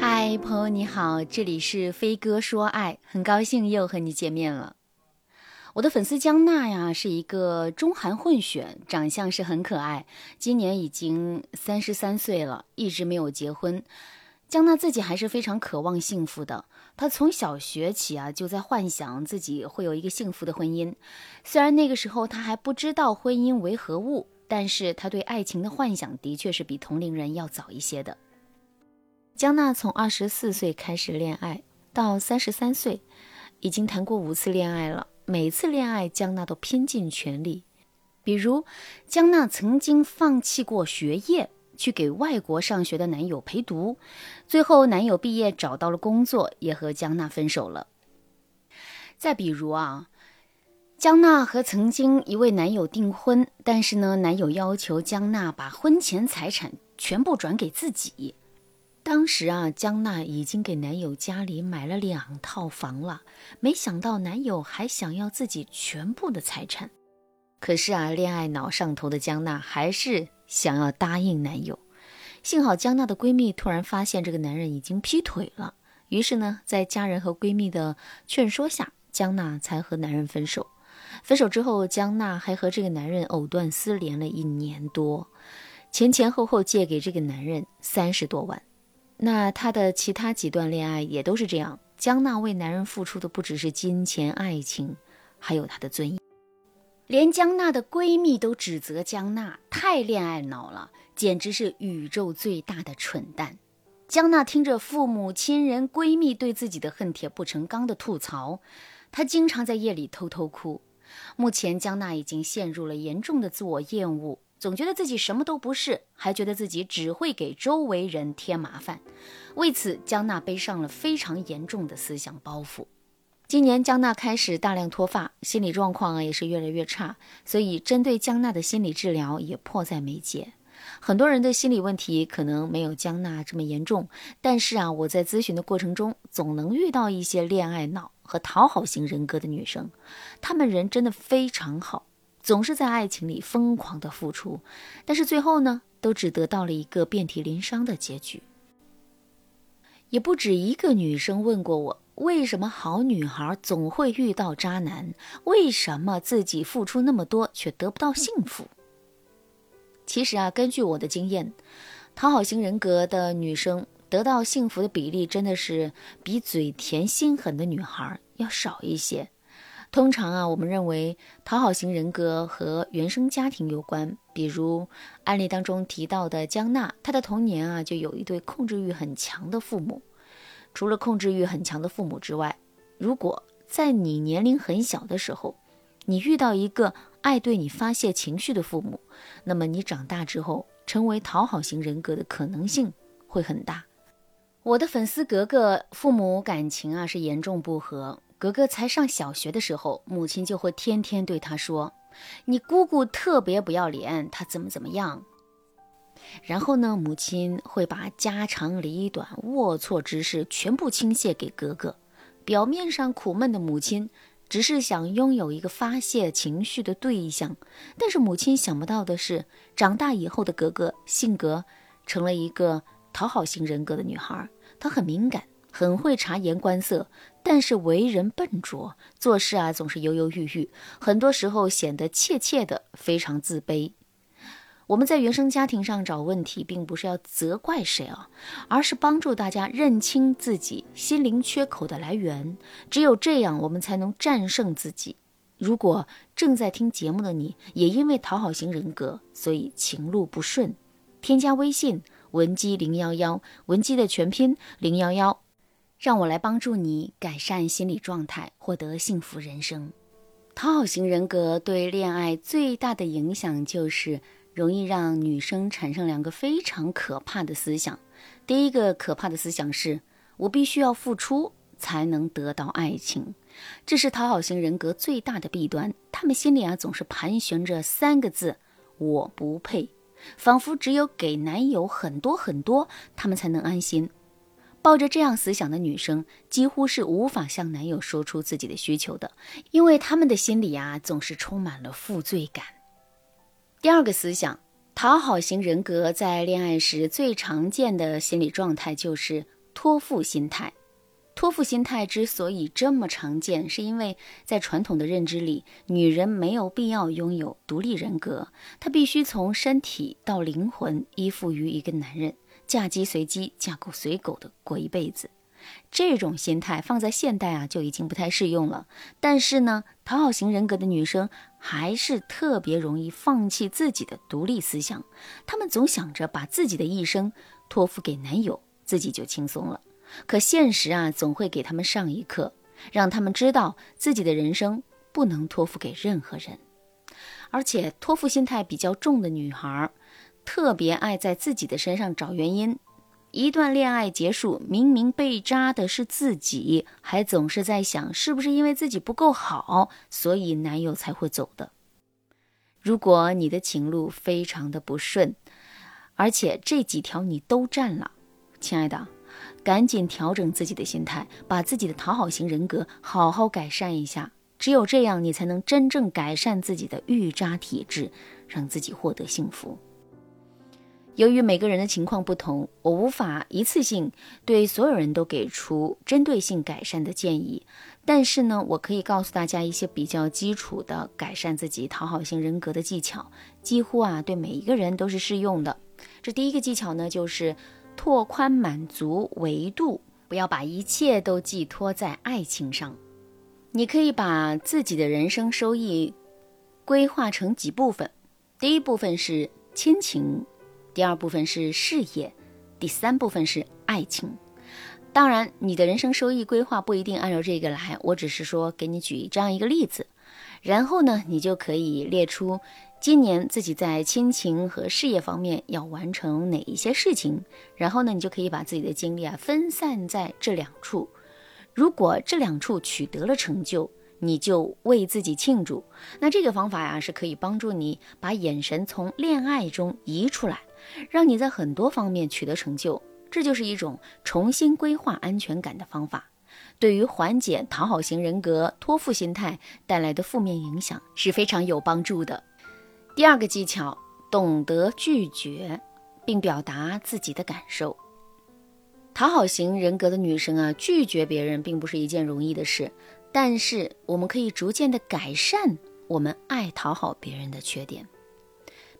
嗨，朋友你好，这里是飞哥说爱，很高兴又和你见面了。我的粉丝江娜呀，是一个中韩混血，长相是很可爱，今年已经三十三岁了，一直没有结婚。江娜自己还是非常渴望幸福的，她从小学起啊就在幻想自己会有一个幸福的婚姻。虽然那个时候她还不知道婚姻为何物，但是她对爱情的幻想的确是比同龄人要早一些的。江娜从二十四岁开始恋爱，到三十三岁，已经谈过五次恋爱了。每次恋爱，江娜都拼尽全力。比如，江娜曾经放弃过学业，去给外国上学的男友陪读，最后男友毕业找到了工作，也和江娜分手了。再比如啊，江娜和曾经一位男友订婚，但是呢，男友要求江娜把婚前财产全部转给自己。当时啊，江娜已经给男友家里买了两套房了，没想到男友还想要自己全部的财产。可是啊，恋爱脑上头的江娜还是想要答应男友。幸好江娜的闺蜜突然发现这个男人已经劈腿了，于是呢，在家人和闺蜜的劝说下，江娜才和男人分手。分手之后，江娜还和这个男人藕断丝连了一年多，前前后后借给这个男人三十多万。那她的其他几段恋爱也都是这样。江娜为男人付出的不只是金钱、爱情，还有她的尊严。连江娜的闺蜜都指责江娜太恋爱脑了，简直是宇宙最大的蠢蛋。江娜听着父母亲人、闺蜜对自己的恨铁不成钢的吐槽，她经常在夜里偷偷哭。目前，江娜已经陷入了严重的自我厌恶。总觉得自己什么都不是，还觉得自己只会给周围人添麻烦，为此江娜背上了非常严重的思想包袱。今年江娜开始大量脱发，心理状况啊也是越来越差，所以针对江娜的心理治疗也迫在眉睫。很多人的心理问题可能没有江娜这么严重，但是啊，我在咨询的过程中总能遇到一些恋爱脑和讨好型人格的女生，她们人真的非常好。总是在爱情里疯狂的付出，但是最后呢，都只得到了一个遍体鳞伤的结局。也不止一个女生问过我，为什么好女孩总会遇到渣男？为什么自己付出那么多却得不到幸福？其实啊，根据我的经验，讨好型人格的女生得到幸福的比例真的是比嘴甜心狠的女孩要少一些。通常啊，我们认为讨好型人格和原生家庭有关。比如案例当中提到的江娜，她的童年啊就有一对控制欲很强的父母。除了控制欲很强的父母之外，如果在你年龄很小的时候，你遇到一个爱对你发泄情绪的父母，那么你长大之后成为讨好型人格的可能性会很大。我的粉丝格格父母感情啊是严重不和。格格才上小学的时候，母亲就会天天对他说：“你姑姑特别不要脸，她怎么怎么样。”然后呢，母亲会把家长里短、龌龊之事全部倾泻给格格。表面上苦闷的母亲，只是想拥有一个发泄情绪的对象。但是母亲想不到的是，长大以后的格格性格成了一个讨好型人格的女孩。她很敏感，很会察言观色。但是为人笨拙，做事啊总是犹犹豫豫，很多时候显得怯怯的，非常自卑。我们在原生家庭上找问题，并不是要责怪谁啊，而是帮助大家认清自己心灵缺口的来源。只有这样，我们才能战胜自己。如果正在听节目的你也因为讨好型人格，所以情路不顺，添加微信文姬零幺幺，文姬的全拼零幺幺。让我来帮助你改善心理状态，获得幸福人生。讨好型人格对恋爱最大的影响就是容易让女生产生两个非常可怕的思想。第一个可怕的思想是我必须要付出才能得到爱情，这是讨好型人格最大的弊端。他们心里啊总是盘旋着三个字：我不配，仿佛只有给男友很多很多，他们才能安心。抱着这样思想的女生，几乎是无法向男友说出自己的需求的，因为他们的心里啊，总是充满了负罪感。第二个思想，讨好型人格在恋爱时最常见的心理状态就是托付心态。托付心态之所以这么常见，是因为在传统的认知里，女人没有必要拥有独立人格，她必须从身体到灵魂依附于一个男人，嫁鸡随鸡，嫁狗随狗的过一辈子。这种心态放在现代啊就已经不太适用了。但是呢，讨好型人格的女生还是特别容易放弃自己的独立思想，她们总想着把自己的一生托付给男友，自己就轻松了。可现实啊，总会给他们上一课，让他们知道自己的人生不能托付给任何人。而且，托付心态比较重的女孩，特别爱在自己的身上找原因。一段恋爱结束，明明被渣的是自己，还总是在想是不是因为自己不够好，所以男友才会走的。如果你的情路非常的不顺，而且这几条你都占了，亲爱的。赶紧调整自己的心态，把自己的讨好型人格好好改善一下。只有这样，你才能真正改善自己的预渣体质，让自己获得幸福。由于每个人的情况不同，我无法一次性对所有人都给出针对性改善的建议。但是呢，我可以告诉大家一些比较基础的改善自己讨好型人格的技巧，几乎啊对每一个人都是适用的。这第一个技巧呢，就是。拓宽满足维度，不要把一切都寄托在爱情上。你可以把自己的人生收益规划成几部分：第一部分是亲情，第二部分是事业，第三部分是爱情。当然，你的人生收益规划不一定按照这个来，我只是说给你举这样一个例子。然后呢，你就可以列出。今年自己在亲情和事业方面要完成哪一些事情？然后呢，你就可以把自己的精力啊分散在这两处。如果这两处取得了成就，你就为自己庆祝。那这个方法呀是可以帮助你把眼神从恋爱中移出来，让你在很多方面取得成就。这就是一种重新规划安全感的方法，对于缓解讨好型人格托付心态带来的负面影响是非常有帮助的。第二个技巧，懂得拒绝，并表达自己的感受。讨好型人格的女生啊，拒绝别人并不是一件容易的事，但是我们可以逐渐的改善我们爱讨好别人的缺点。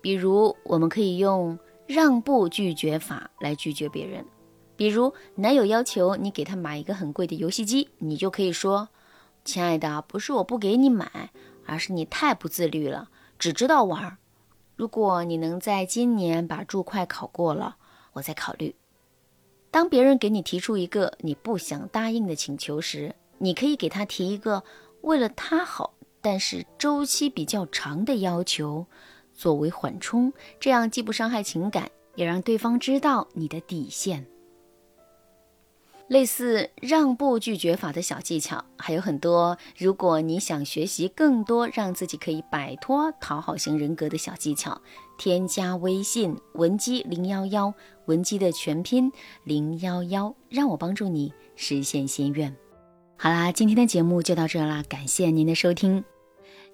比如，我们可以用让步拒绝法来拒绝别人。比如，男友要求你给他买一个很贵的游戏机，你就可以说：“亲爱的，不是我不给你买，而是你太不自律了。”只知道玩。如果你能在今年把注会考过了，我再考虑。当别人给你提出一个你不想答应的请求时，你可以给他提一个为了他好，但是周期比较长的要求，作为缓冲，这样既不伤害情感，也让对方知道你的底线。类似让步拒绝法的小技巧还有很多。如果你想学习更多让自己可以摆脱讨好型人格的小技巧，添加微信文姬零幺幺，文姬的全拼零幺幺，让我帮助你实现心愿。好啦，今天的节目就到这啦，感谢您的收听。